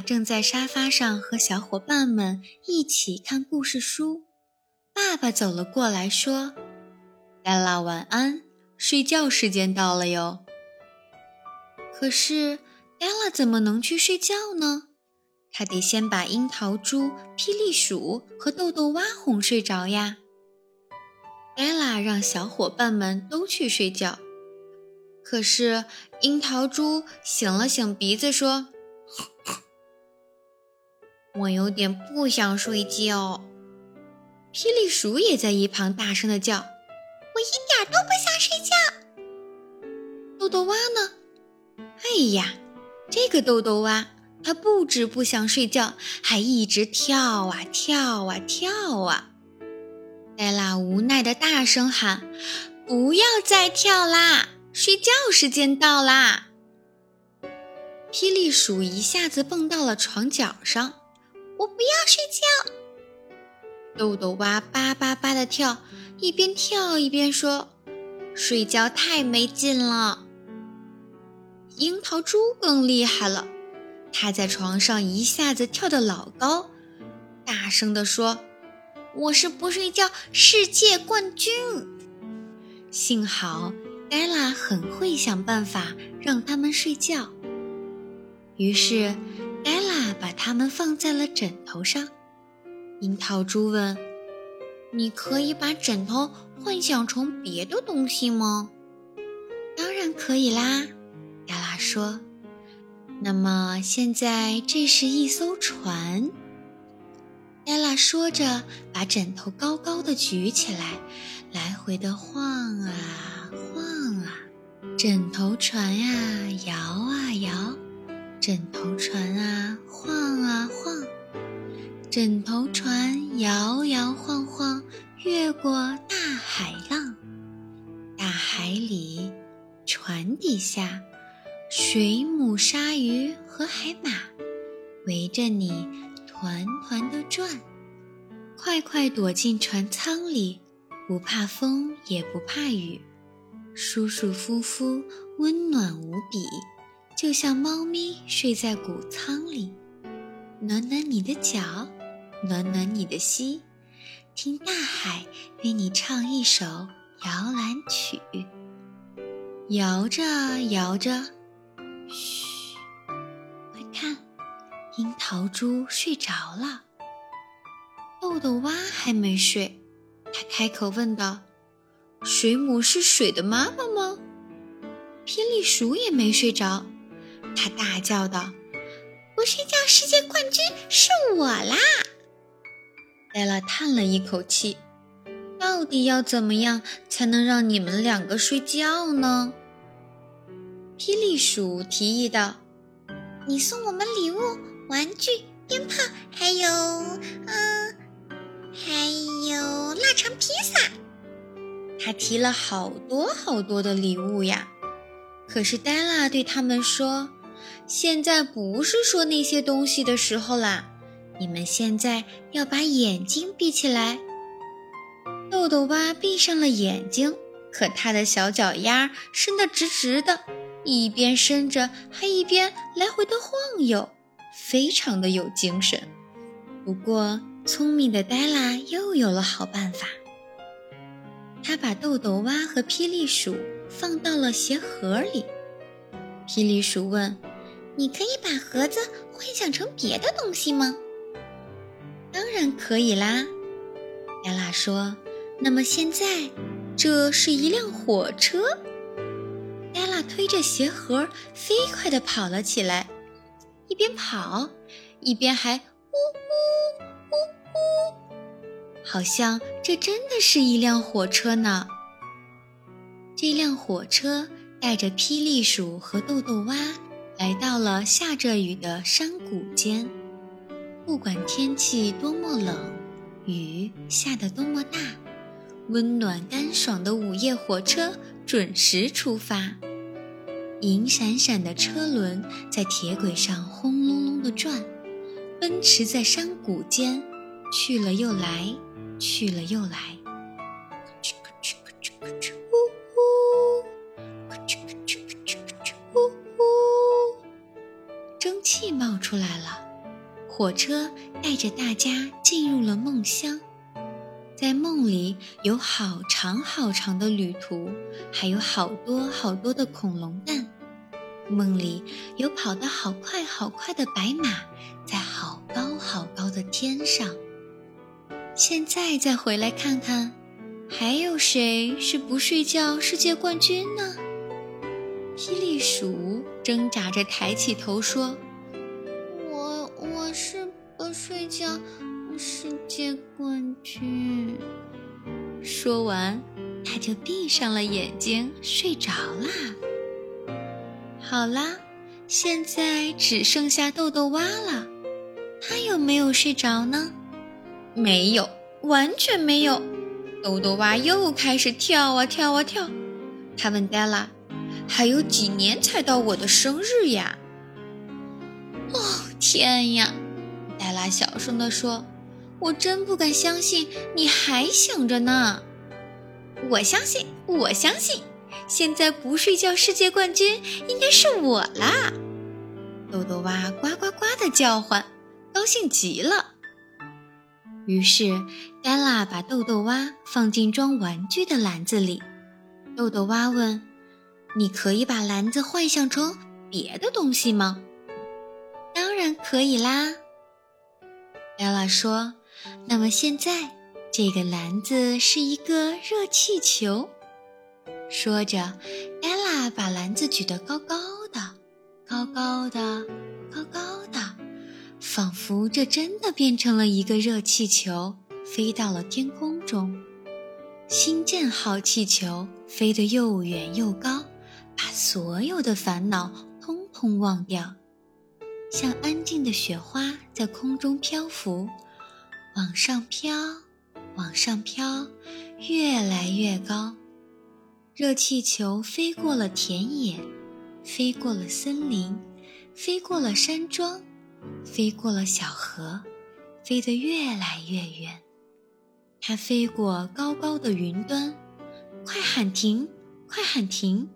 正在沙发上和小伙伴们一起看故事书。爸爸走了过来，说：“黛拉，晚安，睡觉时间到了哟。”可是，黛拉怎么能去睡觉呢？她得先把樱桃猪、霹雳鼠和豆豆蛙哄睡着呀。黛拉让小伙伴们都去睡觉，可是樱桃猪醒了醒鼻子说：“我有点不想睡觉。”霹雳鼠也在一旁大声的叫：“我一点都不想睡觉。”豆豆蛙呢？哎呀，这个豆豆蛙，它不止不想睡觉，还一直跳啊跳啊跳啊。黛拉无奈的大声喊：“不要再跳啦，睡觉时间到啦！”霹雳鼠一下子蹦到了床角上，“我不要睡觉！”豆豆蛙叭叭叭的跳，一边跳一边说：“睡觉太没劲了。”樱桃猪更厉害了，它在床上一下子跳得老高，大声地说。我是不睡觉世界冠军。幸好黛拉很会想办法让他们睡觉。于是艾拉把它们放在了枕头上。樱桃猪问：“你可以把枕头幻想成别的东西吗？”“当然可以啦。”艾拉说。“那么现在这是一艘船。”艾拉说着，把枕头高高的举起来，来回的晃啊晃啊，枕头船呀摇啊摇，枕头船啊晃啊晃，枕头船摇摇晃晃，越过大海浪。大海里，船底下，水母、鲨鱼和海马围着你。团团的转，快快躲进船舱里，不怕风也不怕雨，舒舒服服，温暖无比，就像猫咪睡在谷仓里。暖暖你的脚，暖暖你的心，听大海为你唱一首摇篮曲，摇着摇着，嘘。快看樱桃猪睡着了，豆豆蛙还没睡，他开口问道：“水母是水的妈妈吗？”霹雳鼠也没睡着，他大叫道：“不睡觉世界冠军是我啦！”黛拉叹了一口气：“到底要怎么样才能让你们两个睡觉呢？”霹雳鼠提议道：“你送我们礼物。”玩具、鞭炮，还有，嗯，还有腊肠披萨。他提了好多好多的礼物呀。可是黛拉对他们说：“现在不是说那些东西的时候啦，你们现在要把眼睛闭起来。”豆豆蛙闭上了眼睛，可他的小脚丫伸得直直的，一边伸着，还一边来回的晃悠。非常的有精神，不过聪明的黛拉又有了好办法。他把豆豆蛙和霹雳鼠放到了鞋盒里。霹雳鼠问：“你可以把盒子幻想成别的东西吗？”“当然可以啦。”黛拉说。“那么现在，这是一辆火车。”黛拉推着鞋盒飞快地跑了起来。一边跑，一边还呜呜呜呜，好像这真的是一辆火车呢。这辆火车带着霹雳鼠和豆豆蛙来到了下着雨的山谷间。不管天气多么冷，雨下得多么大，温暖干爽的午夜火车准时出发。银闪闪的车轮在铁轨上轰隆隆地转，奔驰在山谷间，去了又来，去了又来。出来了。火车带着大家进入了梦乡，在梦里有好长好长的旅途，还有好多好多的恐龙蛋。梦里有跑得好快好快的白马，在好高好高的天上。现在再回来看看，还有谁是不睡觉世界冠军呢？霹雳鼠挣扎着抬起头说：“世界冠军。”说完，他就闭上了眼睛睡着啦。好啦，现在只剩下豆豆蛙了，他有没有睡着呢？没有，完全没有。豆豆蛙又开始跳啊跳啊跳。他问黛拉：“还有几年才到我的生日呀？”哦，天呀！黛拉小声地说：“我真不敢相信你还想着呢。”我相信，我相信。现在不睡觉世界冠军应该是我啦！豆豆蛙呱呱呱的叫唤，高兴极了。于是，黛拉把豆豆蛙放进装玩具的篮子里。豆豆蛙问：“你可以把篮子幻想成别的东西吗？”“当然可以啦。”黛拉说。“那么现在，这个篮子是一个热气球。”说着，艾拉把篮子举得高高的，高高的，高高的，仿佛这真的变成了一个热气球，飞到了天空中。星舰号气球飞得又远又高，把所有的烦恼通通忘掉，像安静的雪花在空中漂浮，往上飘，往上飘，越来越高。热气球飞过了田野，飞过了森林，飞过了山庄，飞过了小河，飞得越来越远。它飞过高高的云端，快喊停！快喊停！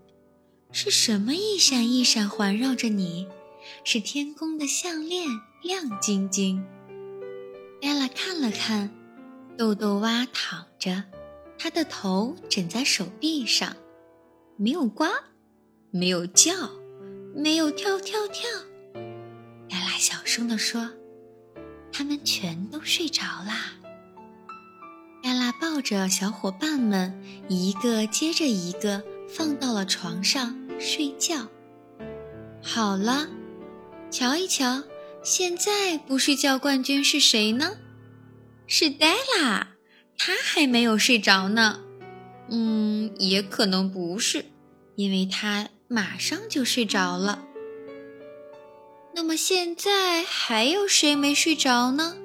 是什么一闪一闪环绕着你？是天空的项链，亮晶晶。贝拉看了看，豆豆蛙躺着。他的头枕在手臂上，没有呱，没有叫，没有跳跳跳。黛拉小声地说：“他们全都睡着啦。”黛拉抱着小伙伴们，一个接着一个放到了床上睡觉。好了，瞧一瞧，现在不睡觉冠军是谁呢？是黛拉。他还没有睡着呢，嗯，也可能不是，因为他马上就睡着了。那么现在还有谁没睡着呢？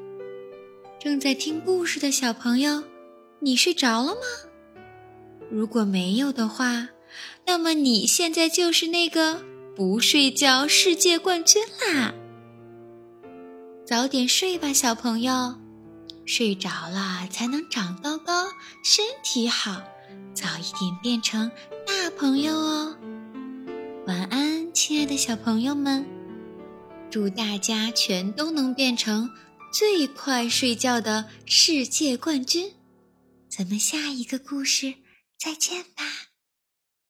正在听故事的小朋友，你睡着了吗？如果没有的话，那么你现在就是那个不睡觉世界冠军啦！早点睡吧，小朋友。睡着了才能长高高，身体好，早一点变成大朋友哦。晚安，亲爱的小朋友们，祝大家全都能变成最快睡觉的世界冠军。咱们下一个故事再见吧。